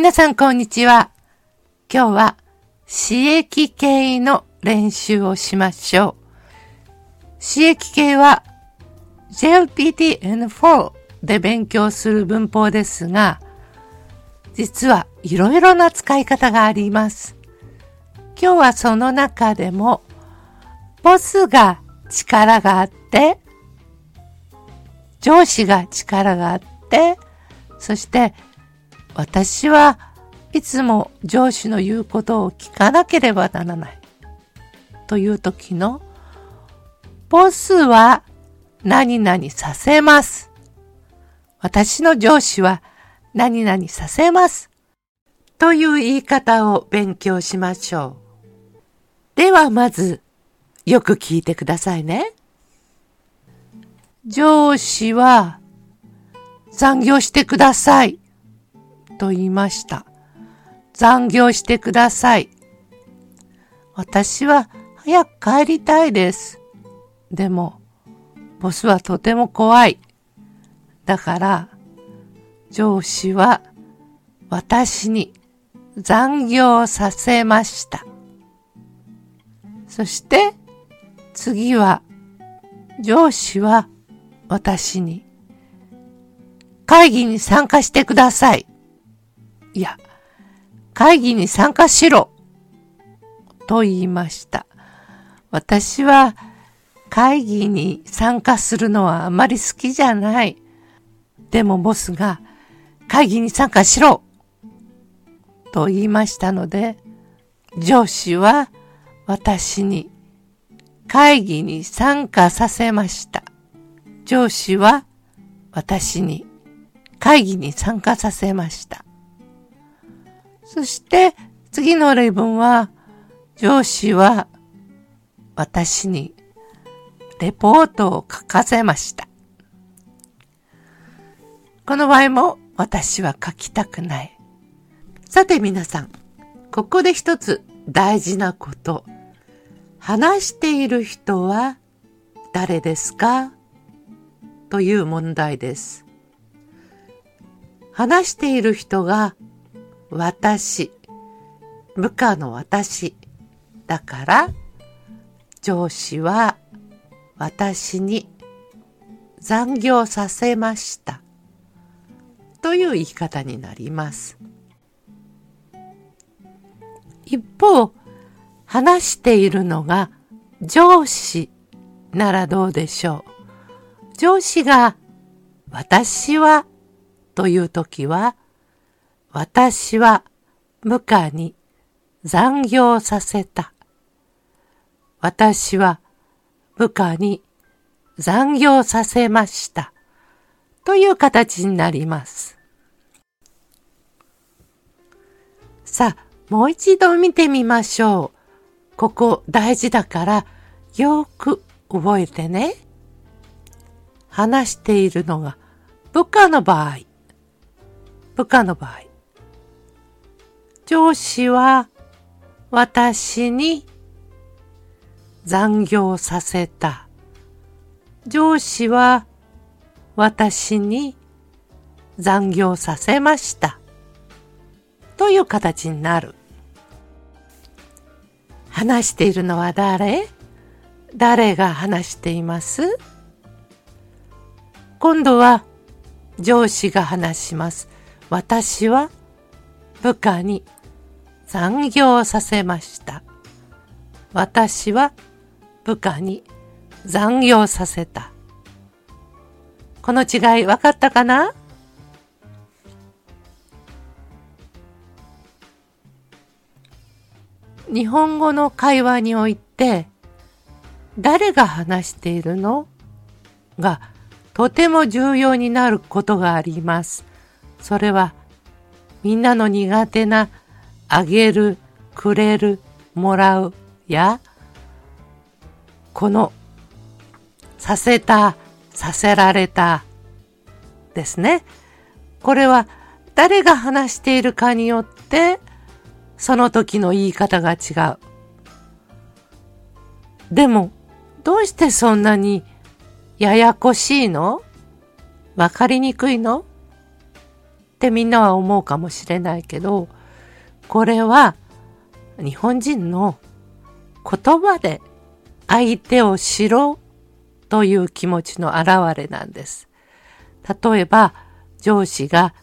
皆さんこんにちは。今日は、刺激系の練習をしましょう。刺激系は JLPTN4 で勉強する文法ですが、実はいろいろな使い方があります。今日はその中でも、ボスが力があって、上司が力があって、そして私はいつも上司の言うことを聞かなければならない。という時の、ボスは何々させます。私の上司は何々させます。という言い方を勉強しましょう。ではまず、よく聞いてくださいね。上司は残業してください。と言いました。残業してください。私は早く帰りたいです。でも、ボスはとても怖い。だから、上司は私に残業させました。そして、次は、上司は私に会議に参加してください。いや、会議に参加しろと言いました。私は会議に参加するのはあまり好きじゃない。でもボスが会議に参加しろと言いましたので、上司は私に会議に参加させました。上司は私に会議に参加させました。そして次の例文は、上司は私にレポートを書かせました。この場合も私は書きたくない。さて皆さん、ここで一つ大事なこと。話している人は誰ですか？という問題です。話している人が私、部下の私。だから、上司は私に残業させました。という言い方になります。一方、話しているのが上司ならどうでしょう。上司が私はというときは私は部下に残業させた。私は部下に残業させました。という形になります。さあ、もう一度見てみましょう。ここ大事だからよく覚えてね。話しているのが部下の場合。部下の場合。上司は私に残業させた。上司は私に残業させました。という形になる。話しているのは誰？誰が話しています？今度は上司が話します。私は部下に残業させました。私は部下に残業させた。この違い分かったかな？日本語の会話において誰が話しているの？がとても重要になることがあります。それはみんなの苦手なあげる、くれる、もらうや、この、させた、させられた、ですね。これは誰が話しているかによって、その時の言い方が違う。でも、どうしてそんなにややこしいの？わかりにくいの？ってみんなは思うかもしれないけど、これは日本人の言葉で相手を知ろうという気持ちの表れなんです。例えば、上司が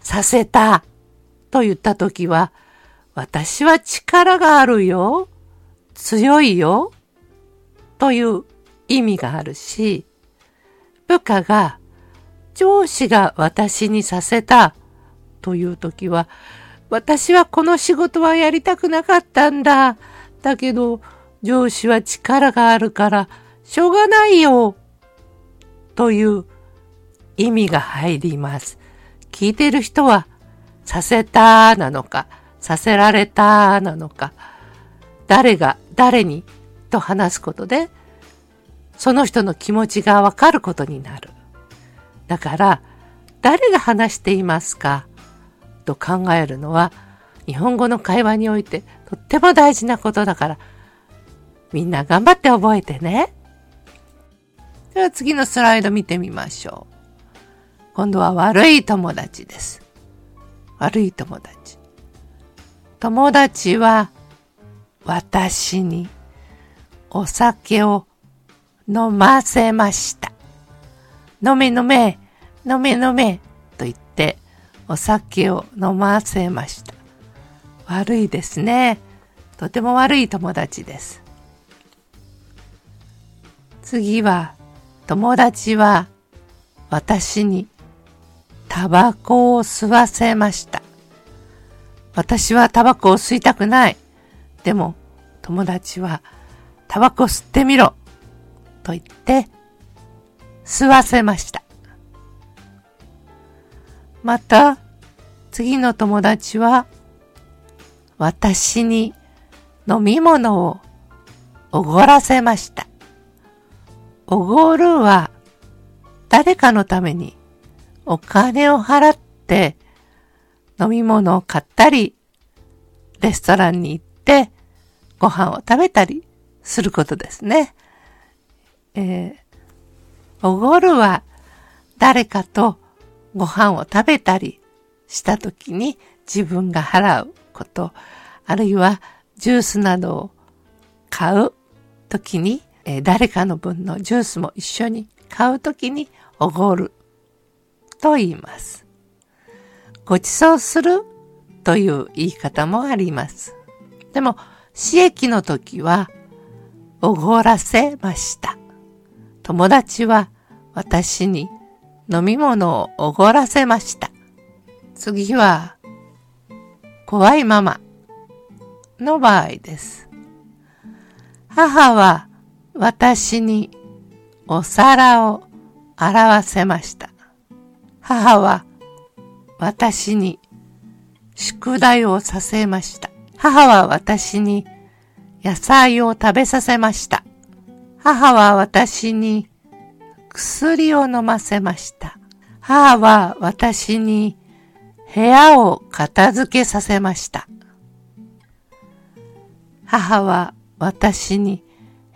させたと言ったときは、私は力があるよ、強いよ、という意味があるし、部下が上司が私にさせたというときは、私はこの仕事はやりたくなかったんだ。だけど、上司は力があるから、しょうがないよ。という意味が入ります。聞いてる人は、させたなのか、させられたなのか、誰が誰に？と話すことで、その人の気持ちがわかることになる。だから、誰が話していますか？と考えるのは、日本語の会話においてとっても大事なことだから、みんな頑張って覚えてね。では次のスライド見てみましょう。今度は悪い友達です。悪い友達。友達は私にお酒を飲ませました。飲め飲め、飲め飲めお酒を飲ませました。悪いですね。とても悪い友達です。次は、友達は私にタバコを吸わせました。私はタバコを吸いたくない。でも友達はタバコ吸ってみろと言って吸わせました。また次の友達は私に飲み物をおごらせました。おごるは誰かのためにお金を払って飲み物を買ったり、レストランに行ってご飯を食べたりすることですね。えー、おごるは誰かとご飯を食べたりした時に自分が払うこと、あるいはジュースなどを買う時に、えー、誰かの分のジュースも一緒に買う時におごると言います。ご馳走するという言い方もあります。でも、死役の時は、おごらせました。友達は私に飲み物をおごらせました。次は、怖いママの場合です。母は私にお皿を洗わせました。母は私に宿題をさせました。母は私に野菜を食べさせました。母は私に薬を飲ませました。母は私に部屋を片付けさせました。母は私に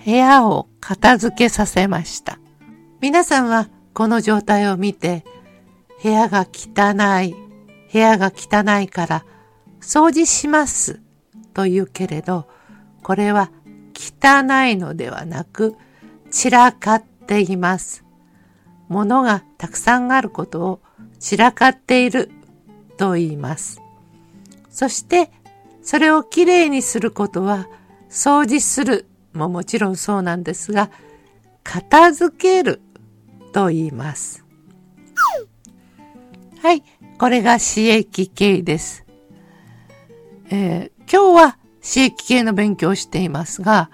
部屋を片付けさせました。皆さんはこの状態を見て、部屋が汚い、部屋が汚いから掃除しますと言うけれど、これは汚いのではなく散らかっています。物がたくさんあることを散らかっていると言います。そしてそれをきれいにすることは掃除するももちろんそうなんですが片付けると言います。はい、これが刺激形です。えー、今日は刺激系の勉強をしていますが、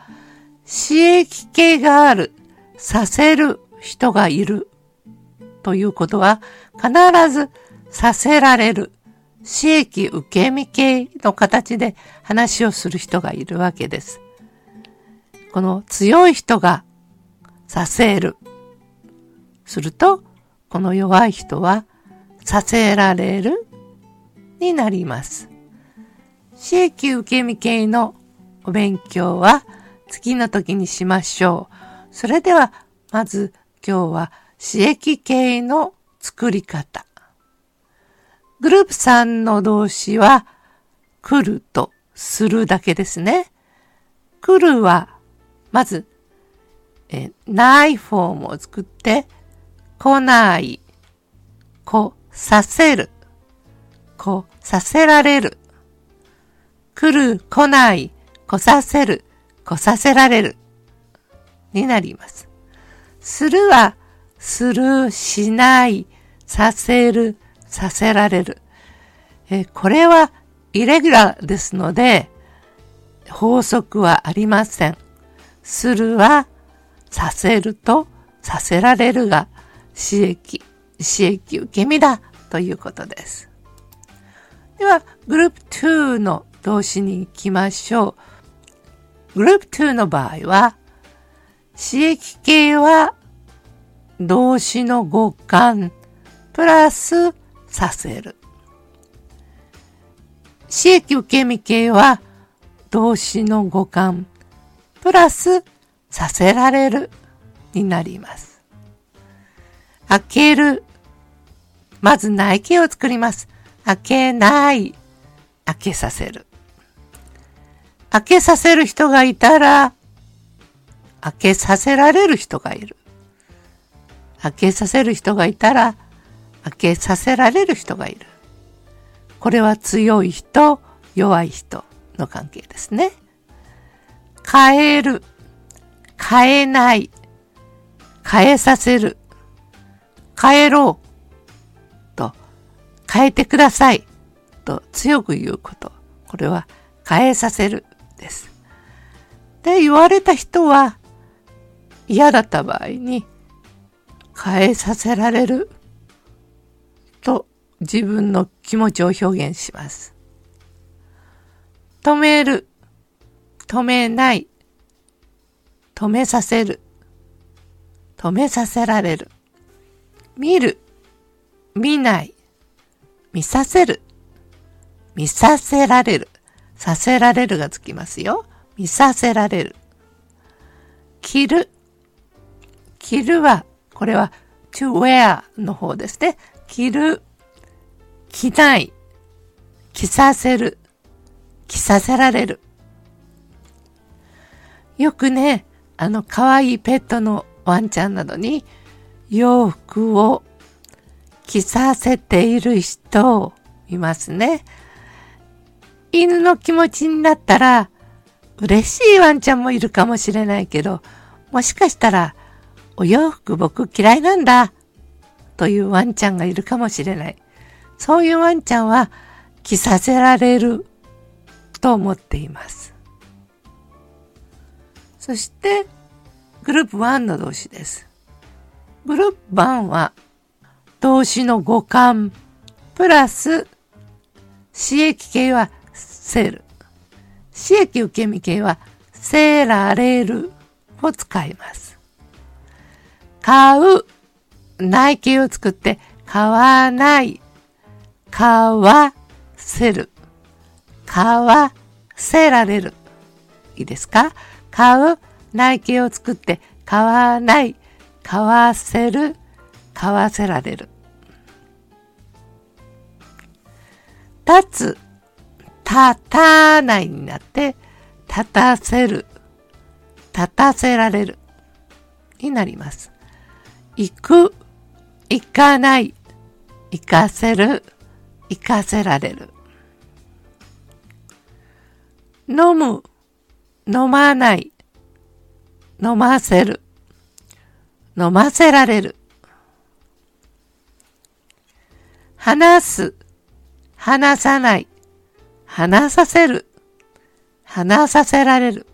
刺激系がある、させる人がいるということは、必ずさせられる、刺激受け身系の形で話をする人がいるわけです。この強い人がさせる。すると、この弱い人はさせられるになります。刺激受け身系のお勉強は次の時にしましょう。それでは、まず今日は刺激系の作り方。グループ3の動詞は、来るとするだけですね。来るは、まず、えないフォームを作って、来ない、来させる、来させられる。来る、来ない、来させる、来させられる。になります。するは、する、しない、させる、させられる。えこれはイレギュラーですので、法則はありません。するは、させるとさせられるが、刺激、刺激受け身だということです。では、グループ2の動詞に行きましょう。グループ2の場合は、刺激形は動詞の語感プラスさせる。刺激受け身形は動詞の語感プラスさせられるになります。開ける。まず内形を作ります。開けない。開けさせる。開けさせる人がいたら、開けさせられる人がいる。開けさせる人がいたら、開けさせられる人がいる。これは強い人、弱い人の関係ですね。変える、変えない、変えさせる、変えろうと、変えてくださいと強く言うこと。これは変えさせるです。で、言われた人は嫌だった場合に変えさせられる？と自分の気持ちを表現します。止める、止めない、止めさせる、止めさせられる、見る、見ない、見させる、見させられる、させられるがつきますよ。見させられる。着る。着るは、これは to wear の方ですね。着る。着ない。着させる。着させられる。よくね、あの可愛いペットのワンちゃんなどに洋服を着させている人いますね。犬の気持ちになったら嬉しいワンちゃんもいるかもしれないけど、もしかしたらお洋服僕嫌いなんだというワンちゃんがいるかもしれない。そういうワンちゃんは着させられると思っています。そして、グループ1の動詞です。グループ1は動詞の語感プラス刺激形はせる。刺激受け身形はせられるを使います。買う。内形を作って買わない。買わせる。買わせられる。いいですか？買う。内形を作って買わない。買わせる。買わせられる。立つ。立たないになって、立たせる。立たせられる。になります。行く、行かない、行かせる、行かせられる。飲む、飲まない、飲ませる、飲ませられる。話す、話さない、話させる、話させられる。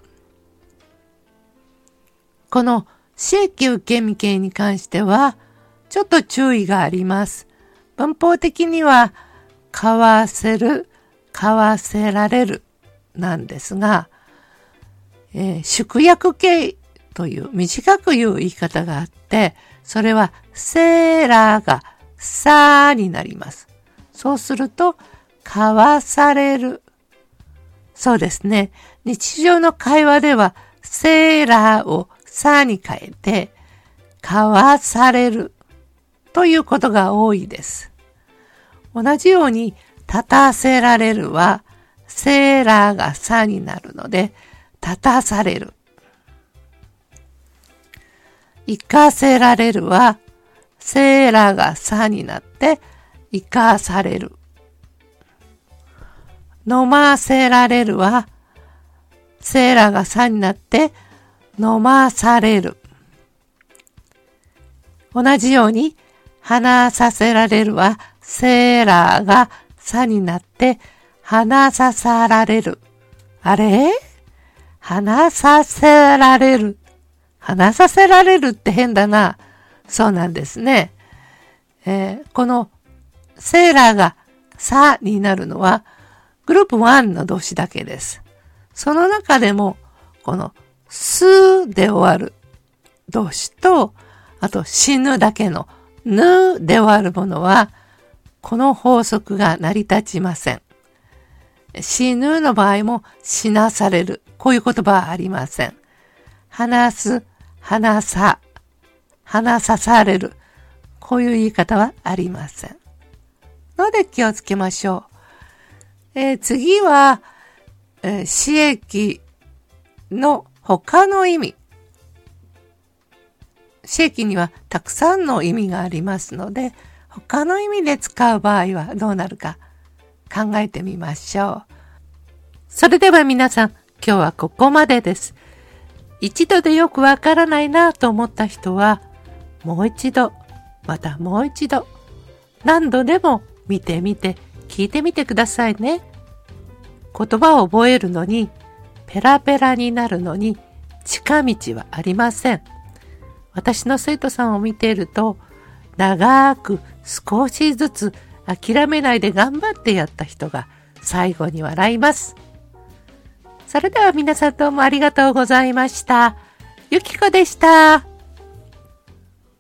この刺激受け身形に関しては、ちょっと注意があります。文法的には、買わせる、買わせられるなんですが、えー、縮約形という短く言う言い方があって、それはセーラーがさーになります。そうすると、買わされる。そうですね。日常の会話では、セーラーをさに変えて、かわされるということが多いです。同じように、立たせられるは、セーラーがさになるので、立たされる。生かせられるは、セーラーがさになって、生かされる。飲ませられるは、セーラーがさになって、飲まされる。同じように、話させられるは、セーラーがさになって、話ささられる。あれ？話させられる。話させられるって変だな。そうなんですね。えー、このセーラーがさになるのはグループ1の動詞だけです。その中でもこのすで終わる動詞とあと死ぬだけのぬで終わるものはこの法則が成り立ちません。死ぬの場合も死なされる。こういう言葉はありません。話す、話さ、話さされる。こういう言い方はありません。ので気をつけましょう。えー、次は、えー、刺激の他の意味。刺激にはたくさんの意味がありますので、他の意味で使う場合はどうなるか考えてみましょう。それでは皆さん、今日はここまでです。一度でよくわからないなと思った人は、もう一度、またもう一度、何度でも見てみて、聞いてみてくださいね。言葉を覚えるのに、ペラペラになるのに、近道はありません。私の生徒さんを見ていると、長く少しずつ諦めないで頑張ってやった人が最後に笑います。それでは皆さんどうもありがとうございました。ゆきこでした。